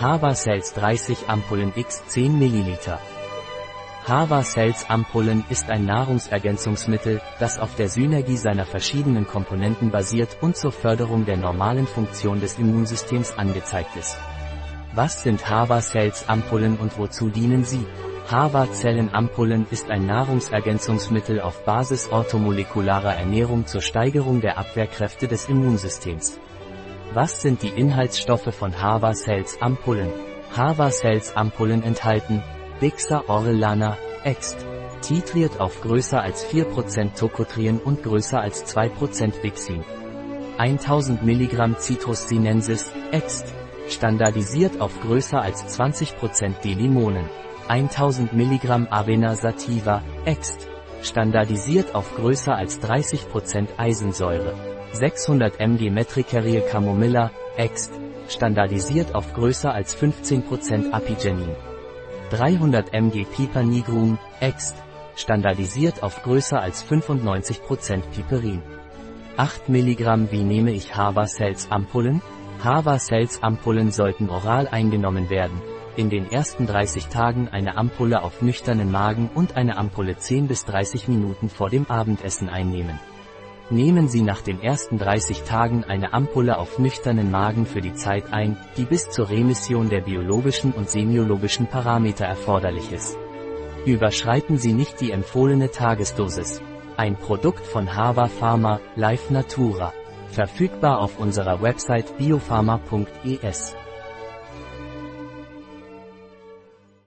Hava Cells 30 Ampullen x 10 ml. Hava Cells Ampullen ist ein Nahrungsergänzungsmittel, das auf der Synergie seiner verschiedenen Komponenten basiert und zur Förderung der normalen Funktion des Immunsystems angezeigt ist. Was sind Hava Cells Ampullen und wozu dienen sie? Hava Zellen Ampullen ist ein Nahrungsergänzungsmittel auf Basis orthomolekularer Ernährung zur Steigerung der Abwehrkräfte des Immunsystems. Was sind die Inhaltsstoffe von Hava Cells Ampullen? Hava Cells Ampullen enthalten Bixa orellana, Ext. Titriert auf größer als 4% Tocotrien und größer als 2% Bixin. 1000 mg Citrus sinensis, Ext. Standardisiert auf größer als 20% D-Limonen. 1000 mg Avena sativa, Ext. Standardisiert auf größer als 30% Eisensäure. 600 mg Metricaryl Camomilla, Ext, standardisiert auf größer als 15% Apigenin. 300 mg Piper nigrum, Ext, standardisiert auf größer als 95% Piperin. 8 mg Wie nehme ich Hava Cells Ampullen? Hava Cells Ampullen sollten oral eingenommen werden. In den ersten 30 Tagen eine Ampulle auf nüchternen Magen und eine Ampulle 10 bis 30 Minuten vor dem Abendessen einnehmen. Nehmen Sie nach den ersten 30 Tagen eine Ampulle auf nüchternen Magen für die Zeit ein, die bis zur Remission der biologischen und semiologischen Parameter erforderlich ist. Überschreiten Sie nicht die empfohlene Tagesdosis. Ein Produkt von Hava Pharma, Life Natura. Verfügbar auf unserer Website biopharma.es.